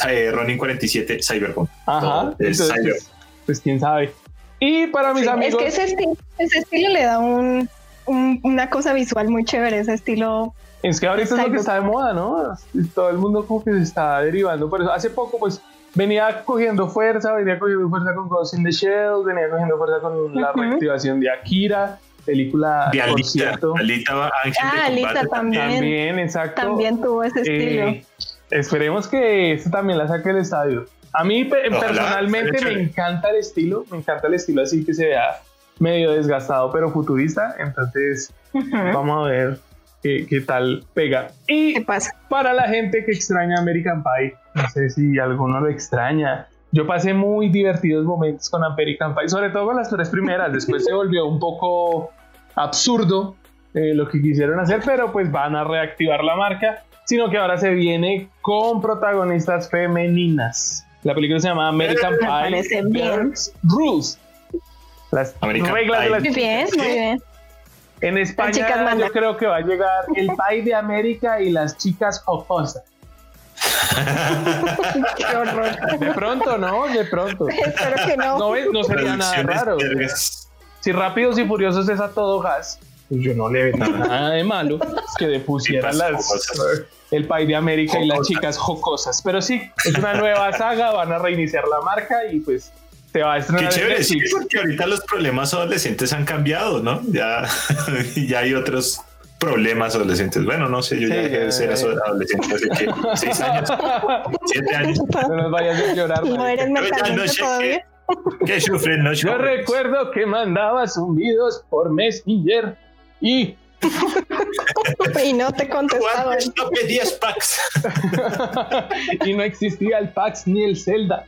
eh, Ronin 47 Cyberpunk. Ajá. Entonces, pues, quién sabe. Y para mis amigos. Es que ese estilo, ese estilo le da un, una cosa visual muy chévere, ese estilo. Es que ahorita es lo que está de moda, ¿no? Todo el mundo como que se está derivando. Por eso, hace poco, pues, venía cogiendo fuerza, venía cogiendo fuerza con Ghost in the Shell, venía cogiendo fuerza con la reactivación de Akira película de Alita, Alita ah, Alita también. También, exacto. También tuvo ese estilo. Eh, esperemos que esto también la saque el estadio. A mí personalmente me encanta el estilo, me encanta el estilo así que se vea medio desgastado pero futurista, entonces vamos a ver qué, qué, tal pega. Y ¿Qué pasa? para la gente que extraña American Pie, no sé si alguno lo extraña, yo pasé muy divertidos momentos con American Pie, sobre todo con las tres primeras. Después se volvió un poco absurdo eh, lo que quisieron hacer, pero pues van a reactivar la marca, sino que ahora se viene con protagonistas femeninas. La película se llama American Pie Rules. Las reglas de las Muy bien, muy bien. En España yo creo que va a llegar el Pie de América y las chicas jocosas. Qué horror. De pronto, ¿no? De pronto. Espero que no. No, sería nada raro. Si Rápidos y Furiosos es a todo gas, pues yo no le veo nada de malo que depusieran las, el país de América y las chicas jocosas. Pero sí, es una nueva saga, van a reiniciar la marca y pues te va a estrenar. Qué chévere, sí, porque ahorita los problemas adolescentes han cambiado, ¿no? Ya, ya hay otros problemas adolescentes. Bueno, no sé, yo ya dejé de ser adolescente hace que seis años, siete años. No nos vayas a llorar. No eres no sé ¿Qué sufren los Yo recuerdo que mandabas zumbidos por Messenger y y no te contestaban. No pedías packs. y no existía el PAX ni el Zelda.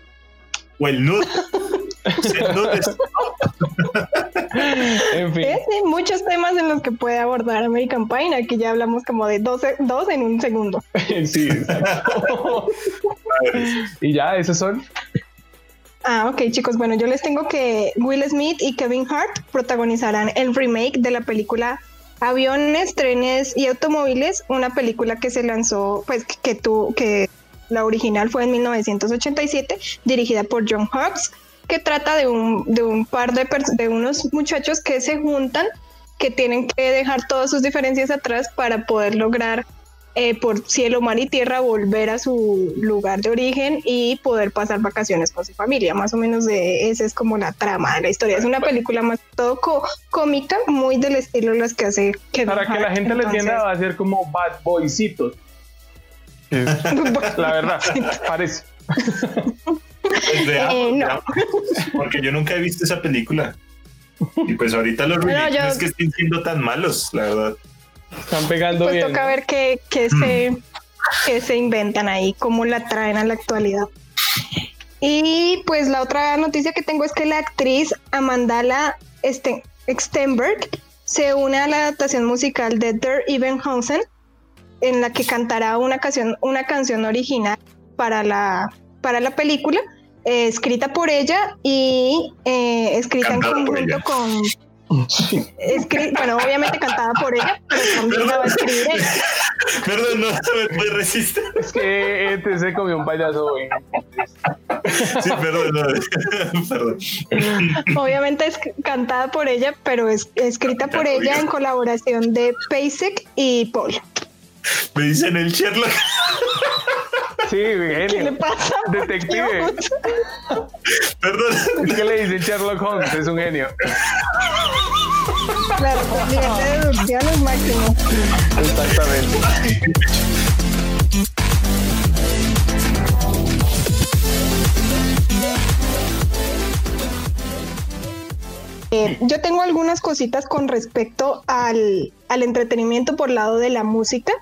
O el NUD. en fin. muchos temas en los que puede abordar American Pie. Aquí ya hablamos como de dos, dos en un segundo. sí, y ya, esos son. Ah, ok, chicos. Bueno, yo les tengo que Will Smith y Kevin Hart protagonizarán el remake de la película Aviones, Trenes y Automóviles, una película que se lanzó, pues que tú, que la original fue en 1987, dirigida por John Hughes que trata de un, de un par de, de unos muchachos que se juntan, que tienen que dejar todas sus diferencias atrás para poder lograr eh, por cielo, mar y tierra volver a su lugar de origen y poder pasar vacaciones con su familia. Más o menos de esa es como la trama de la historia. Es una película más todo cómica, muy del estilo las que hace que Para que la gente le entienda, va a ser como Bad Boycitos. La verdad, parece. Eh, porque yo nunca he visto esa película. Y pues ahorita los no es que estén siendo tan malos, la verdad. Están pegando pues toca ver qué, se, mm. qué se inventan ahí, cómo la traen a la actualidad. Y pues la otra noticia que tengo es que la actriz Amandala Stenberg se une a la adaptación musical de Der Evenhausen, en la que cantará una canción, una canción original para la, para la película eh, escrita por ella y eh, escrita en conjunto con... bueno, obviamente cantada por ella, pero también la va a escribir ella. Perdón, no me resiste. Es que este se comió un payaso, güey. Sí, perdón, no, perdón. Obviamente es cantada por ella, pero es escrita por ella en colaboración de Pasek y Paul. Me dicen el Sherlock. Sí, genio. ¿Qué le pasa? Detective. Perdón. ¿Qué le dicen Sherlock Holmes? Es un genio. Claro, nivel de deducción es máximo. Exactamente. Eh, yo tengo algunas cositas con respecto al, al entretenimiento por lado de la música.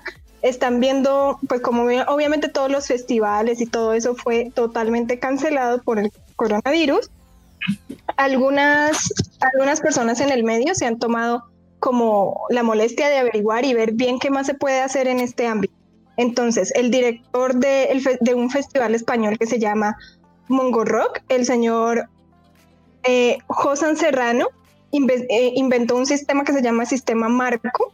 Están viendo, pues como obviamente todos los festivales y todo eso fue totalmente cancelado por el coronavirus, algunas, algunas personas en el medio se han tomado como la molestia de averiguar y ver bien qué más se puede hacer en este ámbito. Entonces, el director de, un festival español que se llama Mongo Rock, el señor eh, Josan Serrano, eh, inventó un sistema que se llama sistema Marco,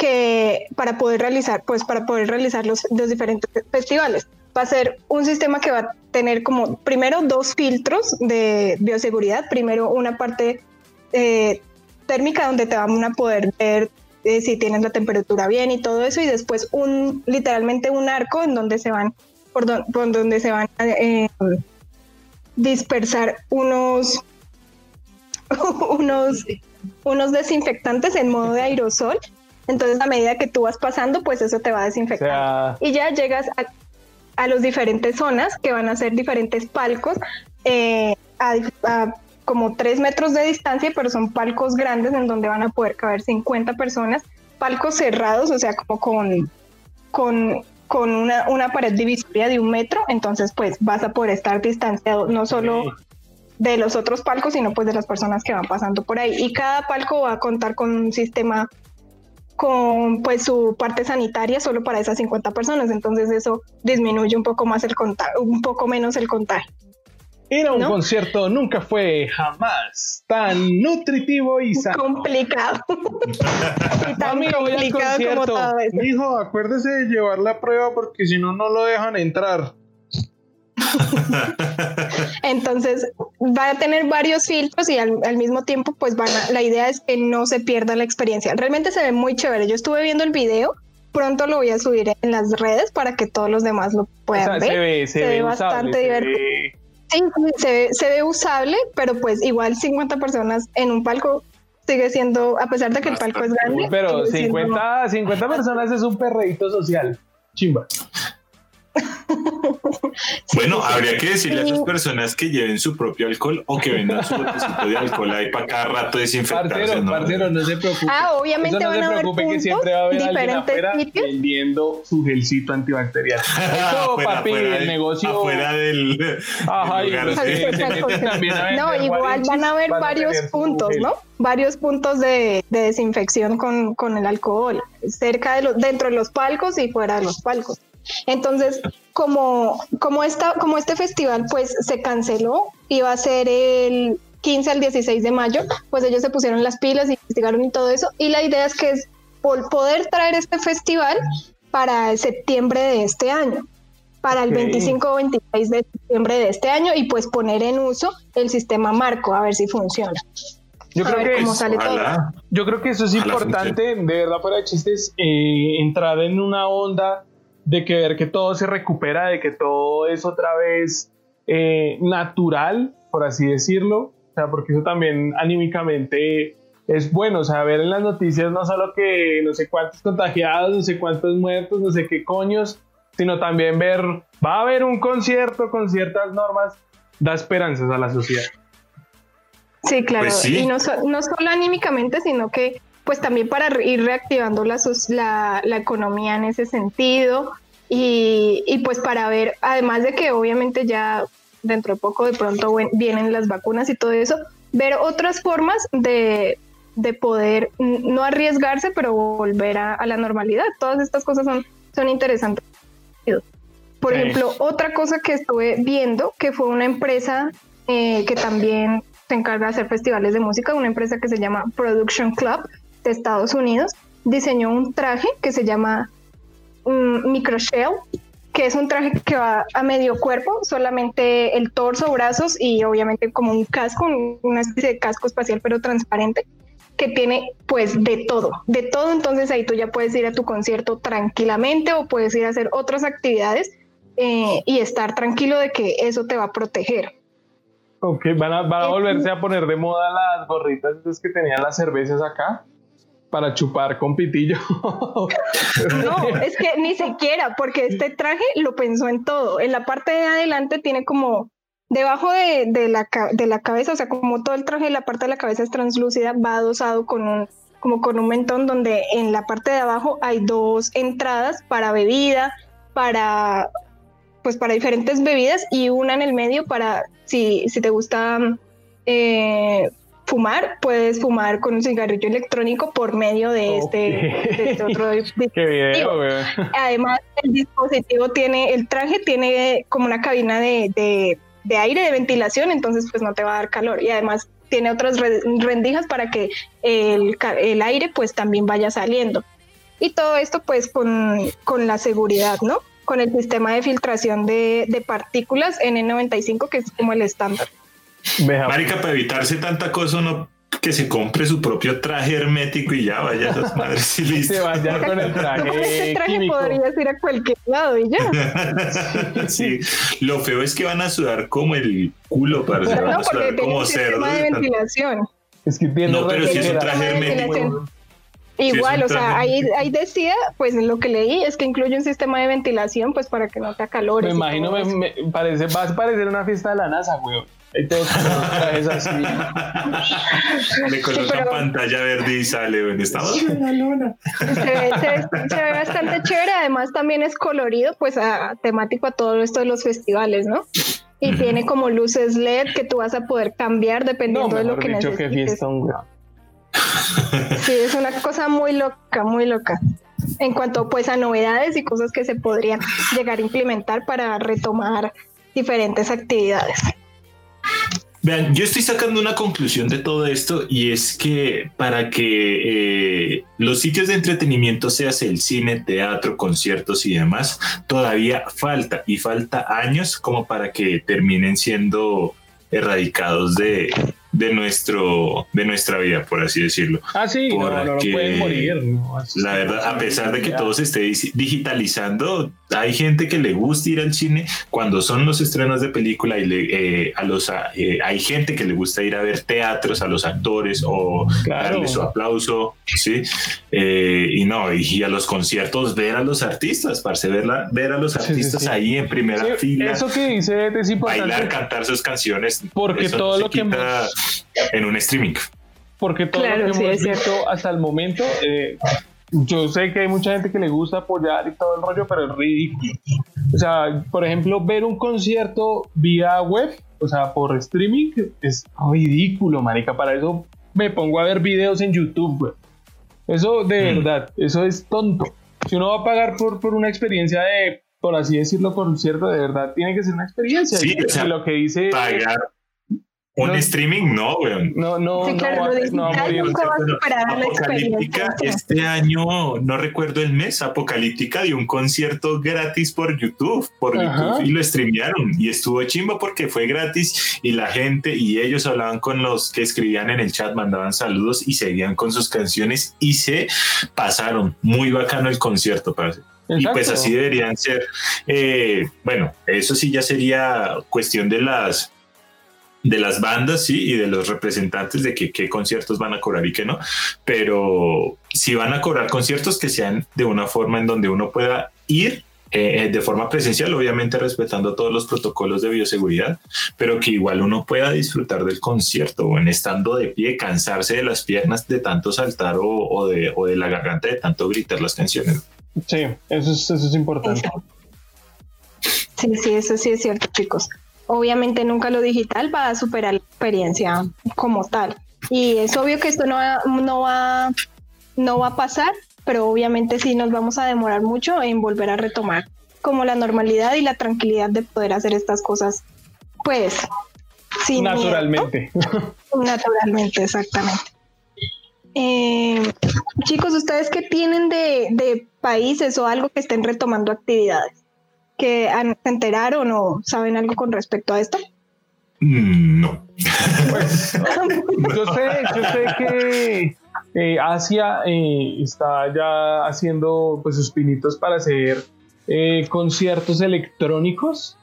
que para poder realizar, pues para poder realizar los, diferentes festivales. Va a ser un sistema que va a tener como primero dos filtros de bioseguridad. Primero una parte eh, térmica donde te van a poder ver eh, si tienes la temperatura bien y todo eso. Y después un literalmente un arco en donde se van, por, donde se van a dispersar unos unos, unos desinfectantes en modo de aerosol. Entonces, a medida que tú vas pasando, pues eso te va a desinfectar. Y ya llegas a, a las diferentes zonas que van a ser diferentes palcos eh, a, como tres metros de distancia, pero son palcos grandes en donde van a poder caber 50 personas. Palcos cerrados, o sea, como con, con, con una, una pared divisoria de un metro. Entonces, pues vas a poder estar distanciado no solo de los otros palcos, sino pues de las personas que van pasando por ahí. Y cada palco va a contar con un sistema con pues su parte sanitaria solo para esas 50 personas, entonces eso disminuye un poco más el contagio, un poco menos el contagio. Ir a un concierto nunca fue jamás tan nutritivo y sano. Complicado. y tan complicado como todo eso. Hijo, acuérdese de llevar la prueba porque si no, no lo dejan entrar. Entonces va a tener varios filtros y al, mismo tiempo pues van a, la idea es que no se pierda la experiencia. Realmente se ve muy chévere. Yo estuve viendo el video, pronto lo voy a subir en las redes para que todos los demás lo puedan ver. Se ve, bastante divertido. Sí, se ve, usable, pero pues igual 50 personas en un palco sigue siendo, a pesar de que el palco es grande. Pero 50, 50 personas es un perreíto social. Chimba. Bueno, habría que decirle a esas personas que lleven su propio alcohol o que vendan su botecito de alcohol ahí para cada rato desinfectarse. Parcero, ¿no? se preocupe. Ah, obviamente van a haber que siempre va a haber alguien afuera vendiendo su gelcito antibacterial. Eso, papi, el negocio. Afuera del. Ajá, No, igual van a haber varios puntos, ¿no? Varios puntos de, de desinfección con, con el alcohol, cerca de los, dentro de los palcos y fuera de los palcos. Entonces, como, como, esta, como este festival pues se canceló, iba a ser el 15 al 16 de mayo, pues ellos se pusieron las pilas, investigaron y todo eso. Y la idea es que es por poder traer este festival para septiembre de este año, para el 25 o 26 de septiembre de este año y pues poner en uso el sistema marco, a ver si funciona. Yo creo, que yo creo que eso es importante, de verdad, fuera de chistes, eh, entrar en una onda de que ver que todo se recupera, de que todo es otra vez eh, natural, por así decirlo, o sea, porque eso también anímicamente es bueno, o sea, ver en las noticias no solo que no sé cuántos contagiados, no sé cuántos muertos, no sé qué coños, sino también ver, va a haber un concierto con ciertas normas, da esperanzas a la sociedad. Sí, claro, pues y no, no solo anímicamente, sino que pues también para ir reactivando la, la, la economía en ese sentido y, y, pues para ver, además de que obviamente ya dentro de poco de pronto vienen las vacunas y todo eso, ver otras formas de, de poder no arriesgarse, pero volver a, la normalidad. Todas estas cosas son, son interesantes. Por ejemplo, otra cosa que estuve viendo, que fue una empresa eh, que también se encarga de hacer festivales de música, una empresa que se llama Production Club, de Estados Unidos diseñó un traje que se llama um, Microshell, que es un traje que va a medio cuerpo, solamente el torso, brazos y obviamente como un casco, una especie de casco espacial pero transparente, que tiene pues de todo, de todo, entonces ahí tú ya puedes ir a tu concierto tranquilamente o puedes ir a hacer otras actividades eh, y estar tranquilo de que eso te va a proteger. Ok, van a, van a volverse a poner de moda las gorritas que tenían las cervezas acá para chupar con pitillo. No, es que ni siquiera, porque este traje lo pensó en todo. En la parte de adelante tiene como debajo de, la, de la cabeza, o sea, como todo el traje, la parte de la cabeza es translúcida, va adosado con un, como con un mentón donde en la parte de abajo hay dos entradas para bebida, para pues para diferentes bebidas y una en el medio para si, si te gusta eh, fumar, puedes fumar con un cigarrillo electrónico por medio de, este, este, otro dispositivo. Además, el dispositivo tiene, el traje tiene como una cabina de, de, aire, de ventilación, entonces pues no te va a dar calor. Y además tiene otras rendijas para que el, el aire pues también vaya saliendo. Y todo esto pues con, con la seguridad, ¿no? Con el sistema de filtración de, de partículas N95, que es como el estándar. Marica, para evitarse tanta cosa, no que se compre su propio traje hermético y ya vaya a esas madres y listo. Se vaya con el traje. Con ese traje podrías ir a cualquier lado y ya. sí, lo feo es que van a sudar como el culo para no, van a sudar como cerdo. de ventilación. Es que tiene No, pero si es un traje hermético. Igual, o sea, ahí, ahí decía, pues lo que leí es que incluye un sistema de ventilación, pues para que no te acalores. Me imagino, me, parece, va a parecer una fiesta de la NASA, güey. Ahí todos trajes así. Le colocan pantalla verde y sale, güey. Estamos Se ve, se, ve, bastante chévere. Además, también es colorido, pues a, temático a todo esto de los festivales, ¿no? Y tiene como luces LED que tú vas a poder cambiar dependiendo de lo que dicho, necesites. Qué fiesta, Sí, es una cosa muy loca, muy loca. En cuanto pues a novedades y cosas que se podrían llegar a implementar para retomar diferentes actividades. Vean, yo estoy sacando una conclusión de todo esto y es que para que eh, los sitios de entretenimiento, seas el cine, teatro, conciertos y demás, todavía falta y falta años como para que terminen siendo erradicados de, de, nuestro, de nuestra vida, por así decirlo. Ah, sí, no, no, pueden morir. la verdad, a pesar de que todo se esté digitalizando, hay gente que le gusta ir al cine cuando son los estrenos de película y eh, a los eh, hay gente que le gusta ir a ver teatros a los actores o darle su aplauso, sí, eh, y no y, a los conciertos ver a los artistas, para verla, ver a los artistas ahí en primera fila. Eso que dice es importante. Bailar, cantar sus canciones, porque todo lo que en un streaming. Porque todo lo que hemos visto hasta el momento yo sé que hay mucha gente que le gusta apoyar y todo el rollo, pero es ridículo. O sea, por ejemplo, ver un concierto vía web, o sea, por streaming, es ridículo, marica. Para eso me pongo a ver videos en YouTube, Eso de mm. verdad, eso es tonto. Si uno va a pagar por, por una experiencia de, por así decirlo, concierto, de verdad, tiene que ser una experiencia. Sí, o sea, lo que dice... Pagar un streaming no, weón. No, no, sí, claro, no, va, a Apocalíptica, este año, no recuerdo el mes, Apocalíptica dio un concierto gratis por YouTube, por YouTube, y lo streamearon. Y estuvo chimba porque fue gratis y la gente y ellos hablaban con los que escribían en el chat, mandaban saludos y seguían con sus canciones y se pasaron. Muy bacano el concierto, parece. Y pues así deberían ser. Eh, bueno, eso sí ya sería cuestión de las de las bandas, sí, y de los representantes de qué conciertos van a cobrar y qué no, pero si van a cobrar conciertos que sean de una forma en donde uno pueda ir eh, de forma presencial, obviamente respetando todos los protocolos de bioseguridad, pero que igual uno pueda disfrutar del concierto o en estando de pie, cansarse de las piernas de tanto saltar o, de, o de la garganta de tanto gritar las canciones. Sí, eso es, eso es importante. Sí, sí, eso sí es cierto, chicos obviamente nunca lo digital va a superar la experiencia como tal. Y es obvio que esto no va, no va, no va a pasar, pero obviamente sí nos vamos a demorar mucho en volver a retomar como la normalidad y la tranquilidad de poder hacer estas cosas, pues, sin naturalmente. Naturalmente, exactamente. Eh, chicos, ¿ustedes qué tienen de, de países o algo que estén retomando actividades? Que se enteraron o saben algo con respecto a esto? Mm, no. Pues, yo sé, yo sé que eh, Asia eh, está ya haciendo pues sus pinitos para hacer eh, conciertos electrónicos.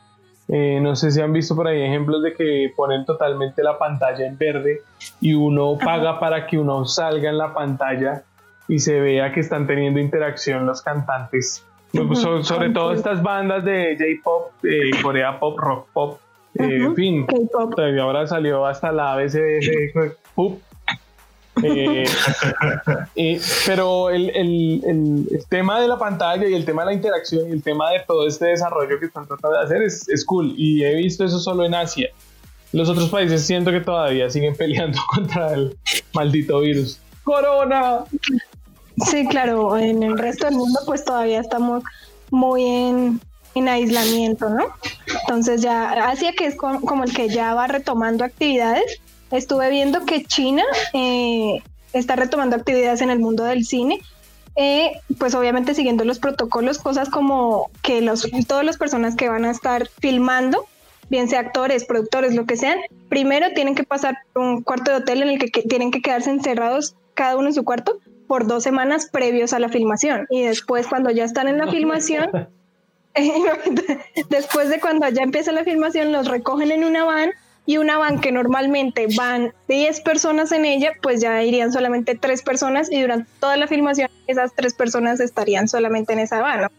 no sé si han visto por ahí ejemplos de que ponen totalmente la pantalla en verde y uno paga para que uno salga en la pantalla y se vea que están teniendo interacción los cantantes pues, sobre, todo estas bandas de J-pop, eh, Corea pop, rock pop, eh, en fin. Ahora salió hasta la ABC Eh, pero el, el, el, tema de la pantalla y el tema de la interacción y el tema de todo este desarrollo que están tratando de hacer es, es cool. Y he visto eso solo en Asia. Los otros países siento que todavía siguen peleando contra el maldito virus. ¡Corona! Sí, claro, en el resto del mundo pues todavía estamos muy en, en aislamiento, ¿no? Entonces ya Asia, que es como el que ya va retomando actividades, estuve viendo que China eh, está retomando actividades en el mundo del cine, eh, pues obviamente siguiendo los protocolos, cosas como que los, todas las personas que van a estar filmando, bien sea actores, productores, lo que sean, primero tienen que pasar un cuarto de hotel en el que, que tienen que quedarse encerrados cada uno en su cuarto por dos semanas previos a la filmación. Y después cuando ya están en la filmación después de cuando ya empieza la filmación, los recogen en una van y una van que normalmente van 10 personas en ella, pues ya irían solamente 3 personas y durante toda la filmación esas 3 personas estarían solamente en esa van.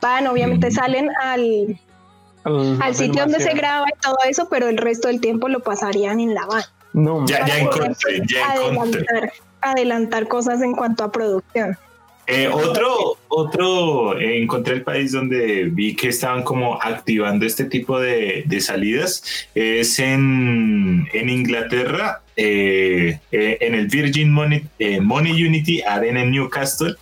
Van, obviamente salen al, al sitio donde se graba y todo eso, pero el resto del tiempo lo pasarían en la van. No, ya, ya encontré, ya adelantar, adelantar cosas en cuanto a producción. Eh, otro, otro, eh, encontré el país donde vi que estaban como activando este tipo de, salidas, es en, Inglaterra, eh, en el Virgin Money, Money Unity Arena en Newcastle.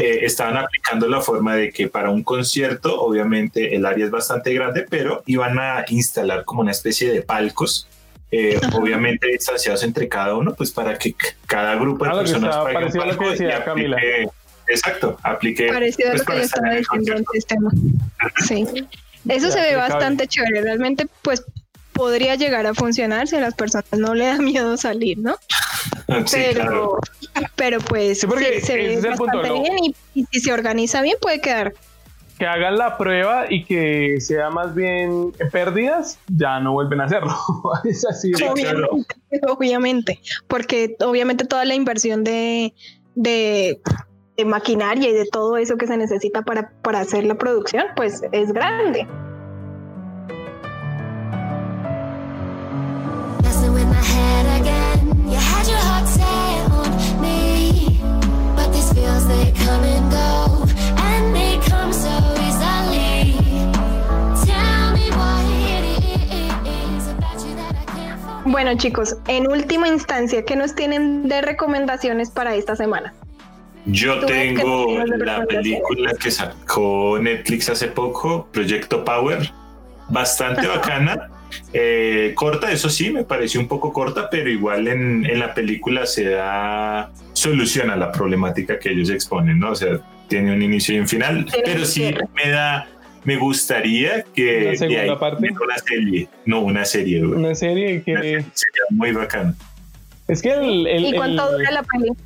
estaban aplicando la forma de que para un concierto, obviamente el área es bastante grande, pero iban a instalar como una especie de palcos obviamente distanciados entre cada uno, pues para que cada grupo de ah, personas Camila. Exacto, apliqué. Parecido a lo pues, que yo estaba diciendo el sistema. Sí. Eso se ve bastante chévere. Realmente, pues podría llegar a funcionar si a las personas no le da miedo salir, ¿no? pero, pero pues se ve bastante bien y, si se organiza bien puede quedar. Que hagan la prueba y que sea más bien pérdidas, ya no vuelven a hacerlo. es así. obviamente, obviamente, porque obviamente toda la inversión de, de de maquinaria y de todo eso que se necesita para, para hacer la producción, pues es grande. Bueno chicos, en última instancia, ¿qué nos tienen de recomendaciones para esta semana? Yo tengo la película que sacó Netflix hace poco, Proyecto Power, bastante bacana. Eh, corta, eso sí, me pareció un poco corta, pero igual en, en, la película se da solución a la problemática que ellos exponen, ¿no? O sea, tiene un inicio y un final, pero sí me da, me gustaría que ¿La segunda parte? una serie, no una serie, una serie que sería muy bacana. Es que el, ¿Y cuánto dura la película?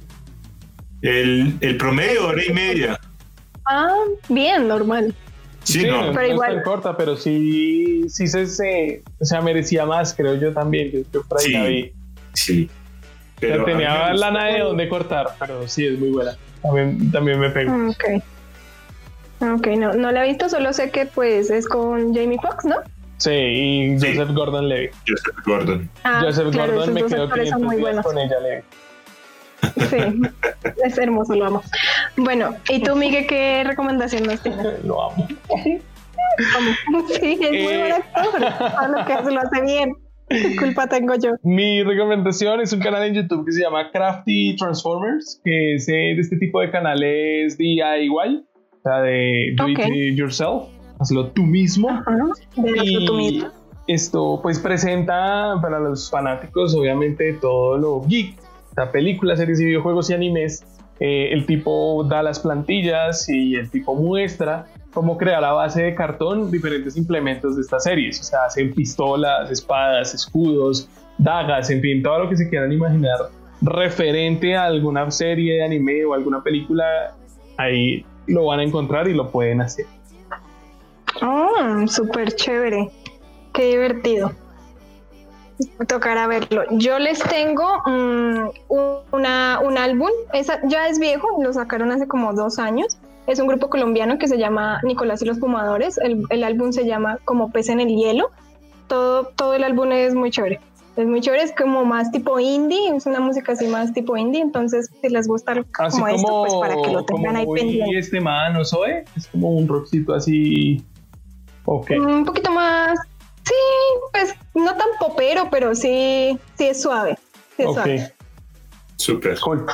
El, el promedio, hora y media. Ah, bien, normal. Sí, no, pero igual. corta, pero sí, sí se, se, o sea, merecía más, creo yo también. Yo, sí, sí. Pero tenía lana de donde cortar, pero sí es muy buena. También, también me pego. Ah, ok. Ah, ok, no, no la he visto, solo sé que pues es con Jamie Foxx, ¿no? Sí, y Joseph Gordon Levy. Joseph Gordon. Ah, Joseph Gordon me quedo 500 días con ella, Levy. Sí, es hermoso, lo amo. Bueno, ¿y tú, Miguel, qué recomendación nos tienes? Lo amo. Sí, es muy buen actor. A lo que hace lo hace bien. ¿Qué culpa tengo yo? Mi recomendación es un canal en YouTube que se llama Crafty Transformers, que es de este tipo de canales DIY, sea, de do it yourself, hazlo tú mismo. y tú mismo. Esto pues presenta para los fanáticos obviamente todo lo geek películas, series y videojuegos y animes, eh, el tipo da las plantillas y el tipo muestra cómo crear a base de cartón diferentes implementos de estas series. O sea, hacen pistolas, espadas, escudos, dagas, en fin, todo lo que se quieran imaginar referente a alguna serie de anime o alguna película, ahí lo van a encontrar y lo pueden hacer. Oh, súper chévere. Qué divertido. Tocará verlo. Yo les tengo mm, una, un álbum, esa ya es viejo, lo sacaron hace como dos años. Es un grupo colombiano que se llama Nicolás y los Fumadores. El, álbum se llama Como pez en el hielo. Todo, todo el álbum es muy chévere. Es muy chévere, es como más tipo indie, es una música así más tipo indie, entonces si les gusta como, esto, pues para que lo tengan ahí pendiente. este man, ¿no soy? Es como un rockcito así. Ok. Un poquito más, sí, pues no tan popero, pero sí, sí es suave. Sí es suave. Súper. Cool.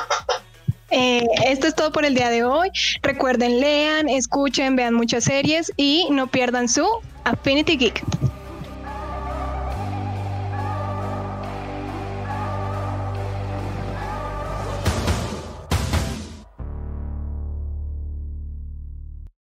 Eh, esto es todo por el día de hoy. Recuerden, lean, escuchen, vean muchas series y no pierdan su Affinity Geek.